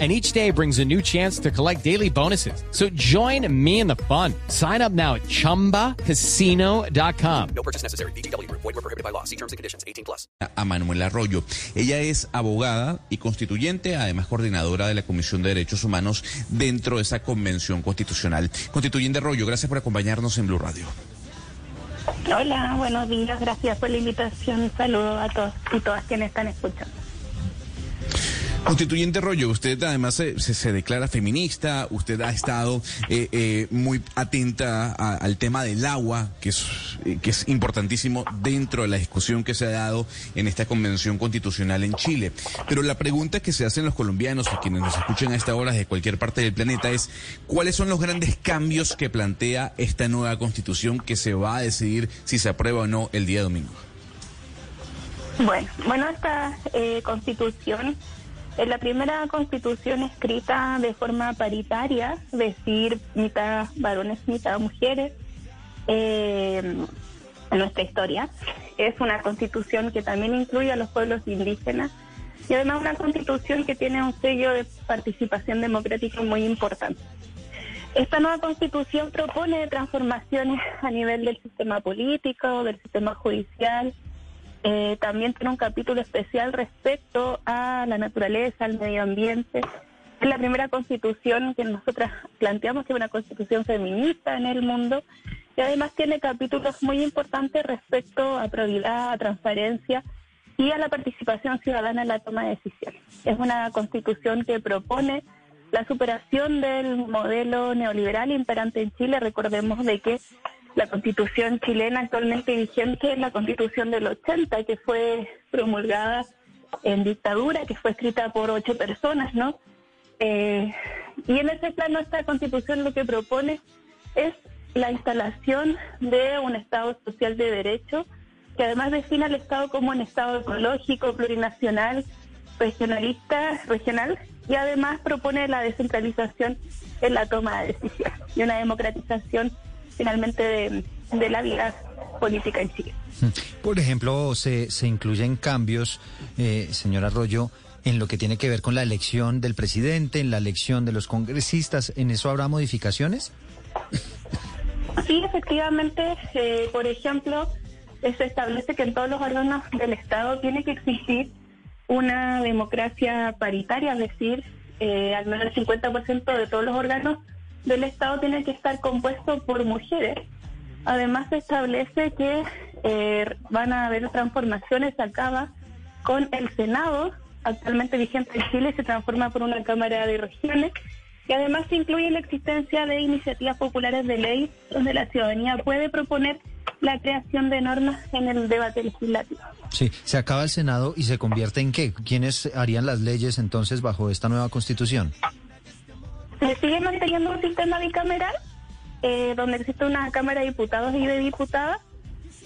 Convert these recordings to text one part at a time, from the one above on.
and each day brings a new chance to collect daily bonuses. So join me in the fun. Sign up now at ChumbaCasino.com. No purchase necessary. BGW. Void were prohibited by law. See terms and conditions. 18 plus. a Manuel Arroyo. Ella es abogada y constituyente, además coordinadora de la Comisión de Derechos Humanos dentro de esa convención constitucional. Constituyente Arroyo, gracias por acompañarnos en Blue Radio. Hola, buenos días, gracias por la invitación. Saludos a todos y todas quienes están escuchando. Constituyente Rollo, usted además se, se- declara feminista, usted ha estado eh, eh, muy atenta a- al tema del agua, que es, eh, que es importantísimo dentro de la discusión que se ha dado en esta convención constitucional en Chile. Pero la pregunta que se hacen los colombianos y quienes nos escuchan a esta hora desde cualquier parte del planeta es, ¿cuáles son los grandes cambios que plantea esta nueva constitución que se va a decidir si se aprueba o no el día domingo? Bueno, bueno, esta constitución es la primera constitución escrita de forma paritaria, decir, mitad varones, mitad mujeres, eh, en nuestra historia. Es una constitución que también incluye a los pueblos indígenas y además una constitución que tiene un sello de participación democrática muy importante. Esta nueva constitución propone transformaciones a nivel del sistema político, del sistema judicial, eh, también tiene un capítulo especial respecto a la naturaleza, al medio ambiente. Es la primera constitución que nosotras planteamos que es una constitución feminista en el mundo y además tiene capítulos muy importantes respecto a probidad, a transparencia y a la participación ciudadana en la toma de decisiones. Es una constitución que propone la superación del modelo neoliberal imperante en Chile. Recordemos de que la constitución chilena actualmente vigente es la constitución del 80, que fue promulgada en dictadura, que fue escrita por ocho personas, ¿no? Eh, y en ese plano esta constitución lo que propone es la instalación de un Estado social de derecho, que además define al Estado como un Estado ecológico, plurinacional, regionalista, regional, y además propone la descentralización en la toma de decisiones y una democratización finalmente de, de la vida política en Chile. Por ejemplo, se, se incluyen cambios, eh, señor Arroyo, en lo que tiene que ver con la elección del presidente, en la elección de los congresistas. ¿En eso habrá modificaciones? Sí, efectivamente, eh, por ejemplo, eh, se establece que en todos los órganos del Estado tiene que existir una democracia paritaria, es decir, eh, al menos el 50% de todos los órganos del Estado tiene que estar compuesto por mujeres. Además, se establece que eh, van a haber transformaciones, acaba con el Senado, actualmente vigente en Chile, se transforma por una Cámara de Regiones y además se incluye la existencia de iniciativas populares de ley donde la ciudadanía puede proponer la creación de normas en el debate legislativo. Sí, se acaba el Senado y se convierte en qué? ¿Quiénes harían las leyes entonces bajo esta nueva constitución? Se sigue manteniendo un sistema bicameral eh, donde existe una Cámara de Diputados y de Diputadas,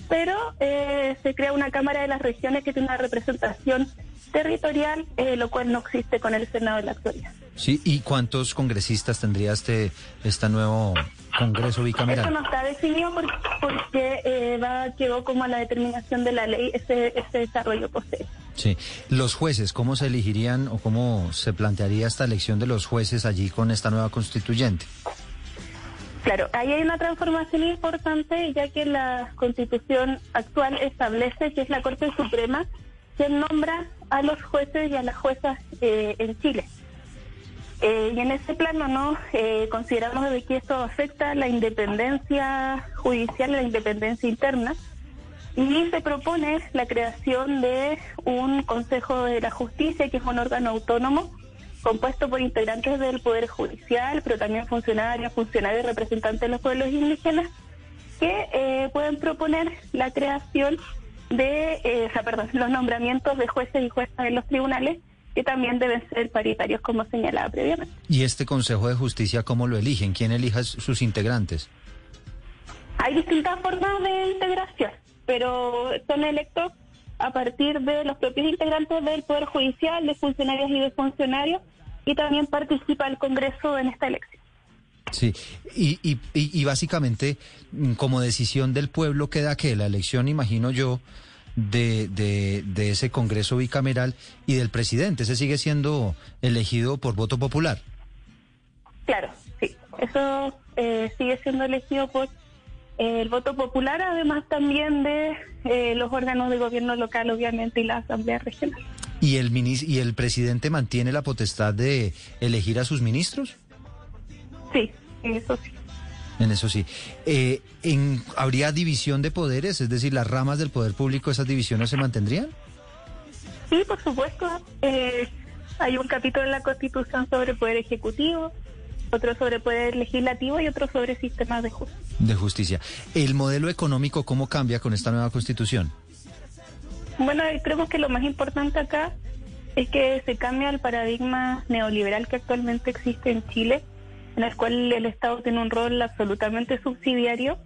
pero eh, se crea una Cámara de las Regiones que tiene una representación territorial, eh, lo cual no existe con el Senado en la actualidad. Sí, ¿y cuántos congresistas tendría este, este nuevo Congreso Eso bicameral? no está definido por- porque eh, va, quedó como a la determinación de la ley ese, ese desarrollo posee. Sí. Los jueces, ¿cómo se elegirían o cómo se plantearía esta elección de los jueces allí con esta nueva constituyente? Claro, ahí hay una transformación importante, ya que la constitución actual establece que es la Corte Suprema quien nombra a los jueces y a las juezas eh, en Chile. Eh, y en ese plano, ¿no? Eh, consideramos de que esto afecta la independencia judicial, la independencia interna, y se propone la creación de un Consejo de la Justicia, que es un órgano autónomo compuesto por integrantes del Poder Judicial, pero también funcionarios, funcionarios representantes de los pueblos indígenas, que eh, pueden proponer la creación de, eh, o sea, perdón, los nombramientos de jueces y juezas en los tribunales, que también deben ser paritarios, como señalaba previamente. ¿Y este Consejo de Justicia cómo lo eligen? ¿Quién elija sus integrantes? Hay distintas formas de integración, pero son electos a partir de los propios integrantes del Poder Judicial, de funcionarios y de funcionarios, y también participa el Congreso en esta elección. Sí, y, y, y, básicamente mm, como decisión del pueblo queda que la elección, imagino yo, de, de, de ese Congreso bicameral y del presidente, ese sigue siendo elegido por voto popular. Claro, sí, eso eh, sigue siendo elegido por el voto popular, además también de eh, los órganos de gobierno local, obviamente, y la Asamblea Regional. ¿Y el, ¿Y el presidente mantiene la potestad de elegir a sus ministros? Sí, en eso sí. En eso sí. Eh, en, ¿Habría división de poderes? Es decir, ¿las ramas del poder público, esas divisiones se mantendrían? Sí, por supuesto. Eh, hay un capítulo en la Constitución sobre poder ejecutivo, otro sobre poder legislativo y otro sobre sistemas de justicia. De justicia. ¿El modelo económico cómo cambia con esta nueva Constitución? Bueno, creemos que lo más importante acá es que se cambia el paradigma neoliberal que actualmente existe en Chile en el cual el Estado tiene un rol absolutamente subsidiario.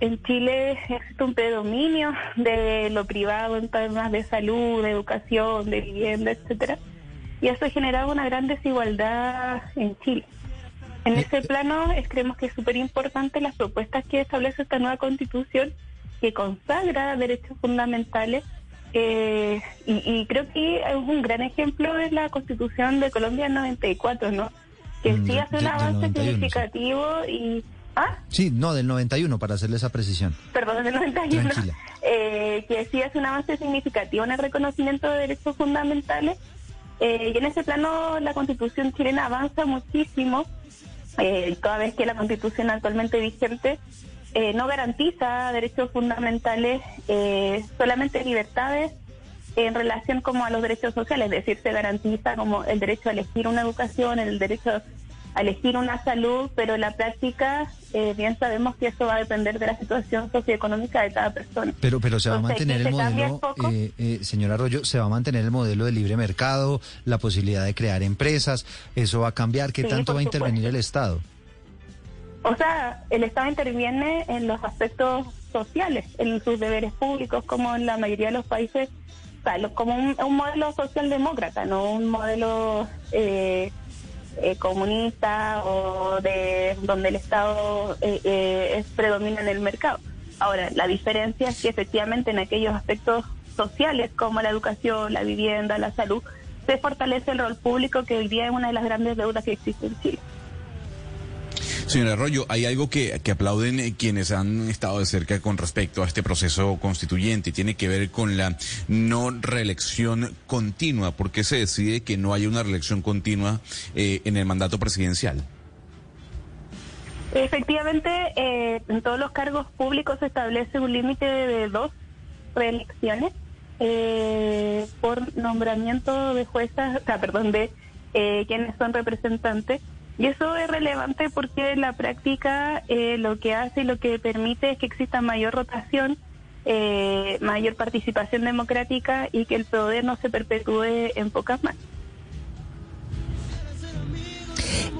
En Chile existe un predominio de lo privado en temas de salud, de educación, de vivienda, etcétera, y eso ha generado una gran desigualdad en Chile. En ese plano creemos que es súper importante las propuestas que establece esta nueva constitución que consagra derechos fundamentales eh, y, y, creo que es un gran ejemplo de la constitución de Colombia 94, ¿no? que mm, sí hace un avance significativo y... ¿Ah? Sí, no, del 91, para hacerle esa precisión. Perdón, del 91. Eh, que sí hace un avance significativo en el reconocimiento de derechos fundamentales. Eh, y en ese plano la constitución chilena avanza muchísimo, eh, toda vez que la constitución actualmente vigente eh, no garantiza derechos fundamentales, solamente libertades en relación como a los derechos sociales, es decir, se garantiza como el derecho a elegir una educación, el derecho a elegir una salud, pero en la práctica eh, bien sabemos que eso va a depender de la situación socioeconómica de cada persona. Pero, pero se va a mantener el modelo, eh, eh, señora Arroyo, se va a mantener el modelo de libre mercado, la posibilidad de crear empresas, eso va a cambiar, ¿qué tanto va a intervenir el Estado? O sea, el Estado interviene en los aspectos sociales, en sus deberes públicos, como en la mayoría de los países como un, modelo socialdemócrata, no un modelo eh, eh, comunista o de donde el Estado eh, es predomina en el mercado. Ahora, la diferencia es que efectivamente en aquellos aspectos sociales como la educación, la vivienda, la salud, se fortalece el rol público que hoy día es una de las grandes deudas que existe en Chile. Señora Arroyo, hay algo que, aplauden eh, quienes han estado de cerca con respecto a este proceso constituyente. Tiene que ver con la no reelección continua. ¿Por qué se decide que no haya una reelección continua eh, en el mandato presidencial? Efectivamente, eh, en todos los cargos públicos se establece un límite de dos reelecciones por nombramiento de juezas, o sea, perdón, de quienes son representantes y eso es relevante porque en la práctica eh, lo que hace y lo que permite es que exista mayor rotación, eh, mayor participación democrática y que el poder no se perpetúe en pocas manos.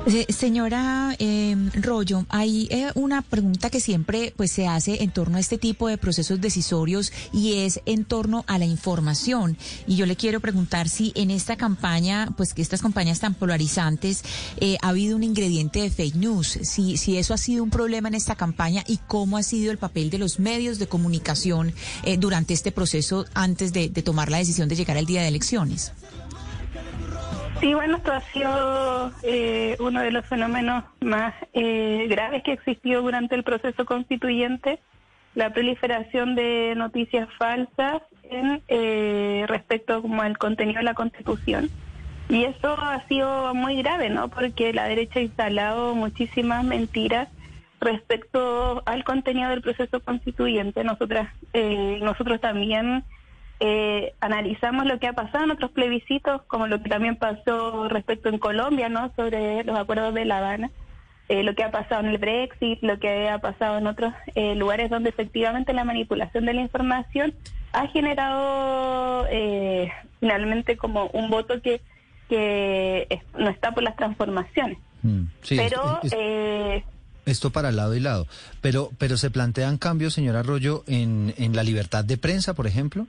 Eh, señora eh, Rollo, hay eh, una pregunta que siempre pues se hace en torno a este tipo de procesos decisorios y es en torno a la información. Y yo le quiero preguntar si en esta campaña, pues que estas campañas tan polarizantes, eh, ha habido un ingrediente de fake news, si, si eso ha sido un problema en esta campaña y cómo ha sido el papel de los medios de comunicación durante este proceso antes de, de tomar la decisión de llegar al día de elecciones. Sí, bueno, esto ha sido eh, uno de los fenómenos más eh, graves que existió durante el proceso constituyente, la proliferación de noticias falsas en eh, respecto como al contenido de la Constitución. Y eso ha sido muy grave, ¿no? Porque la derecha ha instalado muchísimas mentiras respecto al contenido del proceso constituyente. Nosotras, nosotros también eh, analizamos lo que ha pasado en otros plebiscitos, como lo que también pasó respecto en Colombia, ¿no? Sobre los acuerdos de La Habana, eh, lo que ha pasado en el Brexit, lo que ha pasado en otros eh, lugares donde efectivamente la manipulación de la información ha generado eh, finalmente como un voto que, que no está por las transformaciones. Mm, Pero... esto para lado y lado. Pero, pero se plantean cambios, señor Arroyo, en, en la libertad de prensa, por ejemplo.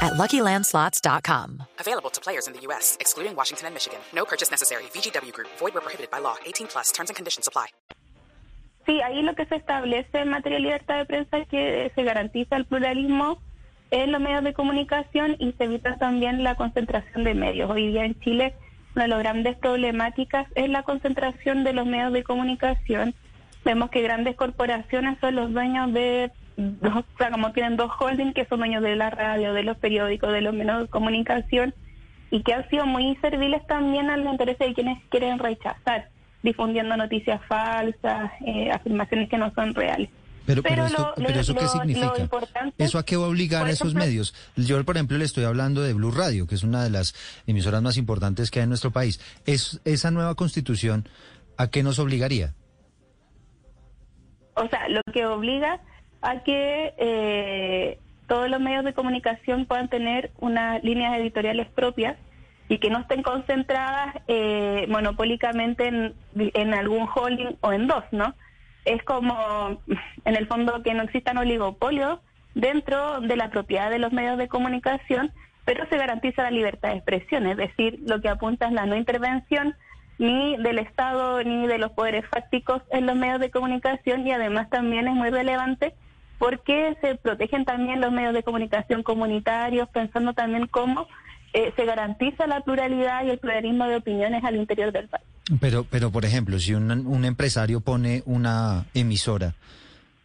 at LuckyLandSlots.com. Available to players in the U.S., excluding Washington and Michigan. No purchase necessary. VGW Group. Void where prohibited by law. 18 plus. Terms and conditions apply. Sí, ahí lo que se establece en materia de libertad de prensa es que se garantiza el pluralismo en los medios de comunicación y se evita también la concentración de medios. Hoy día en Chile una de las grandes problemáticas es la concentración de los medios de comunicación. Vemos que grandes corporaciones son los dueños de, dos, o sea, como tienen dos holdings que son dueños de la radio, de los periódicos, de los medios de comunicación y que han sido muy serviles también a los intereses de quienes quieren rechazar, difundiendo noticias falsas, eh, afirmaciones que no son reales. Pero, pero, Pero esto- lo- pero eso lo- qué significa? ¿Eso a qué va a obligar a esos ejemplo- medios? Yo, por ejemplo, le estoy hablando de Blue Radio, que es una de las emisoras más importantes que hay en nuestro país. ¿Es, ¿Esa nueva constitución a qué nos obligaría? o sea, lo que obliga a que eh, todos los medios de comunicación puedan tener unas líneas editoriales propias y que no estén concentradas eh, monopólicamente en, en algún holding o en dos, ¿no? Es como, en el fondo, que no existan oligopolios dentro de la propiedad de los medios de comunicación, pero se garantiza la libertad de expresión, es decir, lo que apunta es la no intervención ni del Estado ni de los poderes fácticos en los medios de comunicación y además también es muy relevante porque se protegen también los medios de comunicación comunitarios, pensando también cómo eh, se garantiza la pluralidad y el pluralismo de opiniones al interior del país. Pero, pero por ejemplo, si un, un empresario pone una emisora,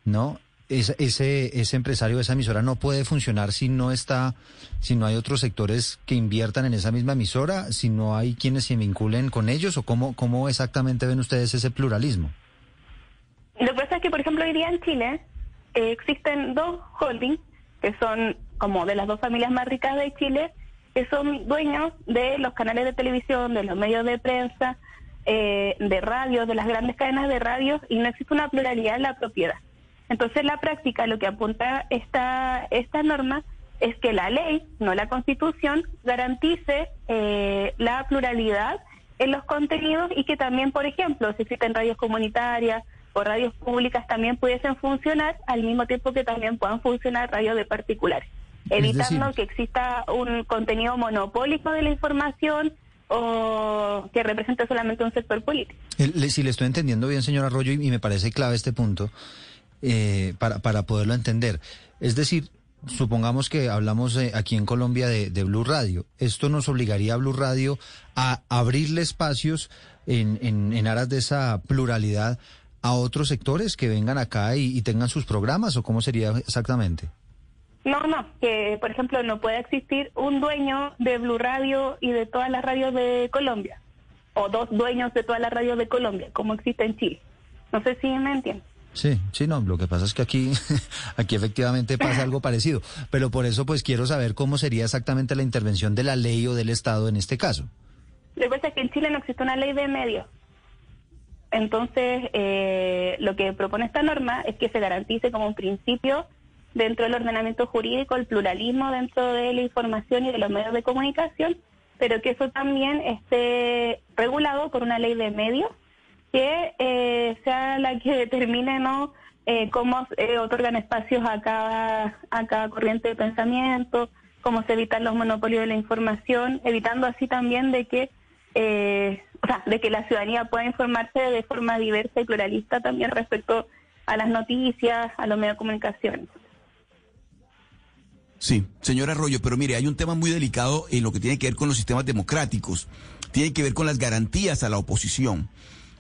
¿no? Es- ese, ese empresario, esa emisora no puede funcionar si no está, si no hay otros sectores que inviertan en esa misma emisora, si no hay quienes se vinculen con ellos, o cómo, cómo exactamente ven ustedes ese pluralismo. Lo que pasa es que, por ejemplo, hoy día en Chile eh, existen dos holdings que son como de las dos familias más ricas de Chile, que son dueños de los canales de televisión, de los medios de prensa, eh, de radios, de las grandes cadenas de radios, y no existe una pluralidad en la propiedad. Entonces, en la práctica, lo que apunta esta, esta norma es que la ley, no la constitución, garantice eh, la pluralidad en los contenidos y que también, por ejemplo, si existen radios comunitarias o radios públicas, también pudiesen funcionar al mismo tiempo que también puedan funcionar radios de particulares, Es evitando decir- que exista un contenido monopólico de la información o que represente solamente un sector político. Le- si le estoy entendiendo bien, señor Arroyo, y me parece clave este punto eh, para, para poderlo entender. Es decir, supongamos que hablamos eh, aquí en Colombia de, de Blue Radio. Esto nos obligaría a Blue Radio a abrirle espacios en, en, en aras de esa pluralidad a otros sectores que vengan acá y, y tengan sus programas, o cómo sería exactamente. No, no, que por ejemplo no puede existir un dueño de Blue Radio y de todas las radios de Colombia, o dos dueños de todas las radios de Colombia, como existe en Chile. No sé si me entienden. Sí, sí, no, lo que pasa es que aquí, aquí efectivamente pasa algo parecido, pero por eso pues quiero saber cómo sería exactamente la intervención de la ley o del Estado en este caso. Lo que pasa es que en Chile no existe una ley de medios. Entonces, eh, lo que propone esta norma es que se garantice como un principio dentro del ordenamiento jurídico el pluralismo dentro de la información y de los medios de comunicación, pero que eso también esté regulado por una ley de medios que eh, sea la que determine no eh, cómo eh, otorgan espacios a cada, a cada corriente de pensamiento, cómo se evitan los monopolios de la información, evitando así también de que eh, o sea, de que la ciudadanía pueda informarse de forma diversa y pluralista también respecto a las noticias, a los medios de comunicación. Sí, señor Arroyo, pero mire, hay un tema muy delicado en lo que tiene que ver con los sistemas democráticos. Tiene que ver con las garantías a la oposición.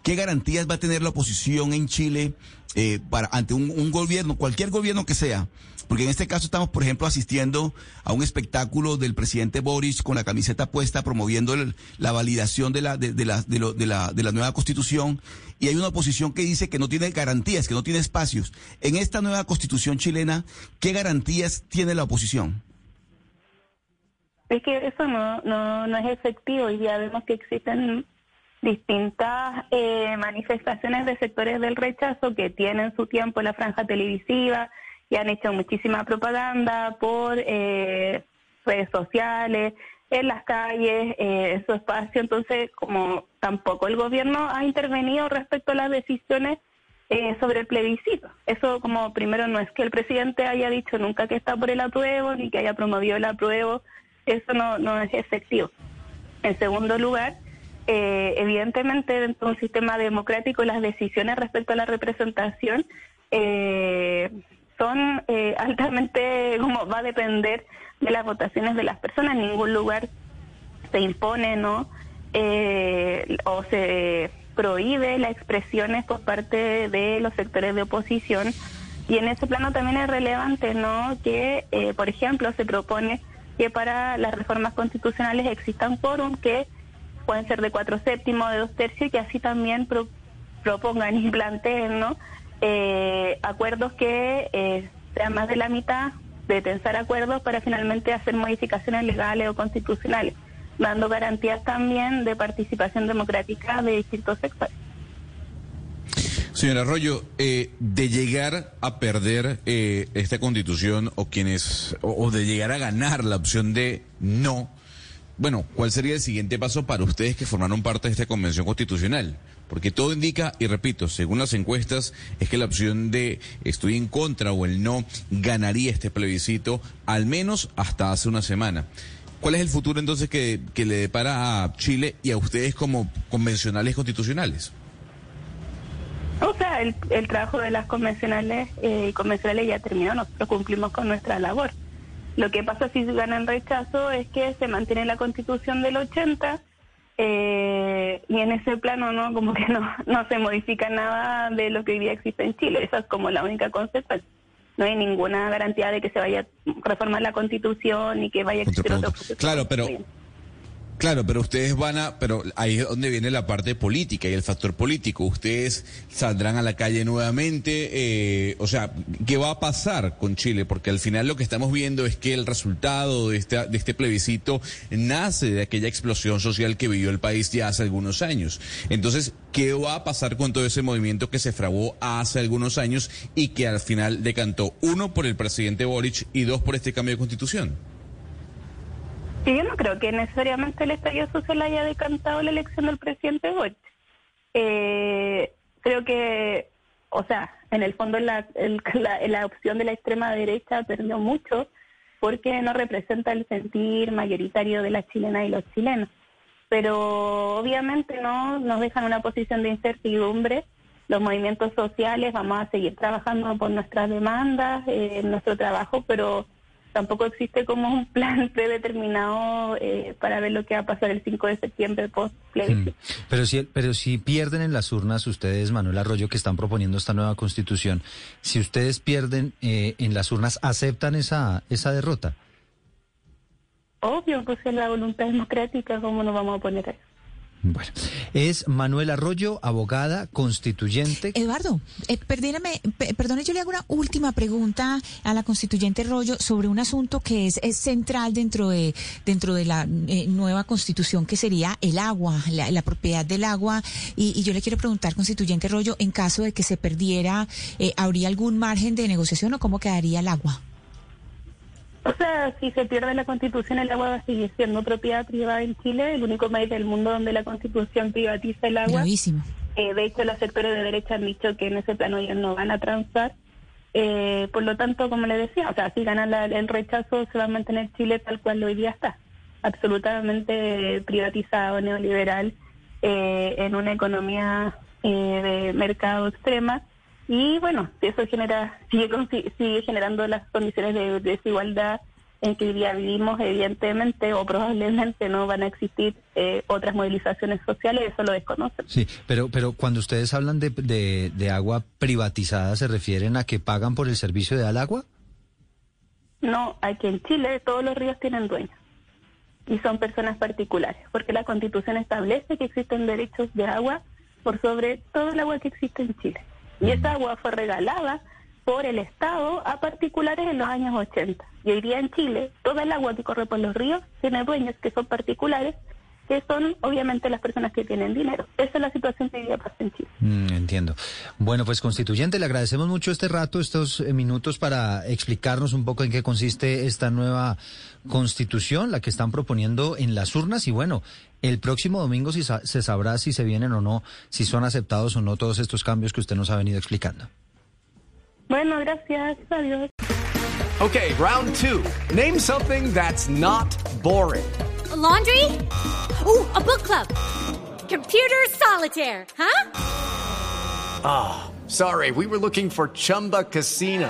¿Qué garantías va a tener la oposición en Chile eh, para ante un, gobierno, cualquier gobierno que sea? Porque en este caso estamos, por ejemplo, asistiendo a un espectáculo del presidente Boris con la camiseta puesta promoviendo el- la validación de la, de, de la, de, lo- de la, de la nueva constitución y hay una oposición que dice que no tiene garantías, que no tiene espacios. En esta nueva constitución chilena, ¿qué garantías tiene la oposición? Es que eso no, no, no es efectivo y ya vemos que existen distintas eh, manifestaciones de sectores del rechazo que tienen su tiempo en la franja televisiva y han hecho muchísima propaganda por eh, redes sociales, en las calles, eh, en su espacio. Entonces, como tampoco el gobierno ha intervenido respecto a las decisiones eh, sobre el plebiscito. Eso como primero no es que el presidente haya dicho nunca que está por el apruebo ni que haya promovido el apruebo, eso no, no es efectivo. En segundo lugar, eh, evidentemente dentro de un sistema democrático las decisiones respecto a la representación eh, son eh, altamente, como va a depender de las votaciones de las personas, en ningún lugar se impone, ¿no? Eh, o se prohíbe las expresiones por parte de los sectores de oposición y en ese plano también es relevante, ¿no? Que, eh, por ejemplo, se propone que para las reformas constitucionales existan quórum que pueden ser de cuatro séptimos, de dos tercios, y que así también pro- propongan y planteen ¿no? Eh, acuerdos que eh, sean más de la mitad, de tensar acuerdos para finalmente hacer modificaciones legales o constitucionales, dando garantías también de participación democrática de distintos sectores. Señora Arroyo, eh, de llegar a perder eh, esta constitución o quienes, o de llegar a ganar la opción de no, bueno, ¿cuál sería el siguiente paso para ustedes que formaron parte de esta convención constitucional? Porque todo indica, y repito, según las encuestas, es que la opción de estoy en contra o el no ganaría este plebiscito, al menos hasta hace una semana. ¿Cuál es el futuro entonces que, que le depara a Chile y a ustedes como convencionales constitucionales? O sea, el, el trabajo de las convencionales eh, y convencionales ya terminó, nosotros cumplimos con nuestra labor. Lo que pasa si ganan rechazo es que se mantiene la constitución del 80 eh, y en ese plano no como que no, no se modifica nada de lo que hoy día existe en Chile. Esa es como la única consecuencia. No hay ninguna garantía de que se vaya a reformar la constitución y que vaya a existir otro. Claro, pero Claro, pero ustedes van a, pero ahí es donde viene la parte política y el factor político. Ustedes saldrán a la calle nuevamente, eh, o sea, ¿qué va a pasar con Chile? Porque al final lo que estamos viendo es que el resultado de este, de este plebiscito nace de aquella explosión social que vivió el país ya hace algunos años. Entonces, ¿qué va a pasar con todo ese movimiento que se fraguó hace algunos años y que al final decantó, uno, por el presidente Boric y dos, por este cambio de constitución? Sí, yo no creo que necesariamente el estallido social haya decantado la elección del presidente Boric. Eh, creo que, o sea, en el fondo la, el- la, opción de la extrema derecha perdió mucho porque no representa el sentir mayoritario de las chilenas y los chilenos. Pero obviamente no nos dejan una posición de incertidumbre. Los movimientos sociales vamos a seguir trabajando por nuestras demandas, eh, nuestro trabajo, pero tampoco existe como un plan predeterminado eh, para ver lo que va a pasar el 5 de septiembre post plebiscito. Pero si, pero si pierden en las urnas ustedes, Manuel Arroyo, que están proponiendo esta nueva constitución, si ustedes pierden eh, en las urnas, ¿aceptan esa, esa derrota? Obvio, pues es la voluntad democrática, ¿cómo nos vamos a poner a eso? Bueno, es Manuel Arroyo, abogada, constituyente. Eduardo, eh, perdóname, pe- perdone, yo le hago una última pregunta a la constituyente Rollo sobre un asunto que es, central dentro de dentro de la eh, nueva constitución, que sería el agua, la, propiedad del agua. Y, y yo le quiero preguntar, constituyente Rollo, en caso de que se perdiera, eh, ¿habría algún margen de negociación o cómo quedaría el agua? O sea, si se pierde la constitución, el agua va a seguir siendo propiedad privada en Chile, el único país del mundo donde la constitución privatiza el agua. Eh, de hecho, los sectores de derecha han dicho que en ese plano ellos no van a transar. Eh, por lo tanto, como le decía, o sea, si ganan la- el rechazo, se va a mantener Chile tal cual hoy día está. Absolutamente privatizado, neoliberal, eh, en una economía eh, de mercado extrema. Y bueno, eso genera, sigue, sigue generando las condiciones de desigualdad en que día vivimos, evidentemente o probablemente no van a existir eh, otras movilizaciones sociales, eso lo desconocen. Sí, pero, pero cuando ustedes hablan de, de, de agua privatizada, ¿se refieren a que pagan por el servicio de al agua? No, aquí en Chile todos los ríos tienen dueños y son personas particulares, porque la Constitución establece que existen derechos de agua por sobre todo el agua que existe en Chile. Y esa agua fue regalada por el Estado a particulares en los años 80. Y hoy día en Chile, toda el agua que corre por los ríos tiene dueños que son particulares que son obviamente las personas que tienen dinero. Esa es la situación que hoy día pasa en Chile. Mm, entiendo. Bueno, pues constituyente, le agradecemos mucho este rato, estos eh, minutos para explicarnos un poco en qué consiste esta nueva constitución, la que están proponiendo en las urnas y bueno, el próximo domingo si sa- se sabrá si se vienen o no, si son aceptados o no todos estos cambios que usted nos ha venido explicando. Bueno, gracias. Adiós. Okay, round two. Name something that's not boring. laundry? Ooh, a book club. Computer solitaire, huh? Sorry, we were looking for Chumba Casino.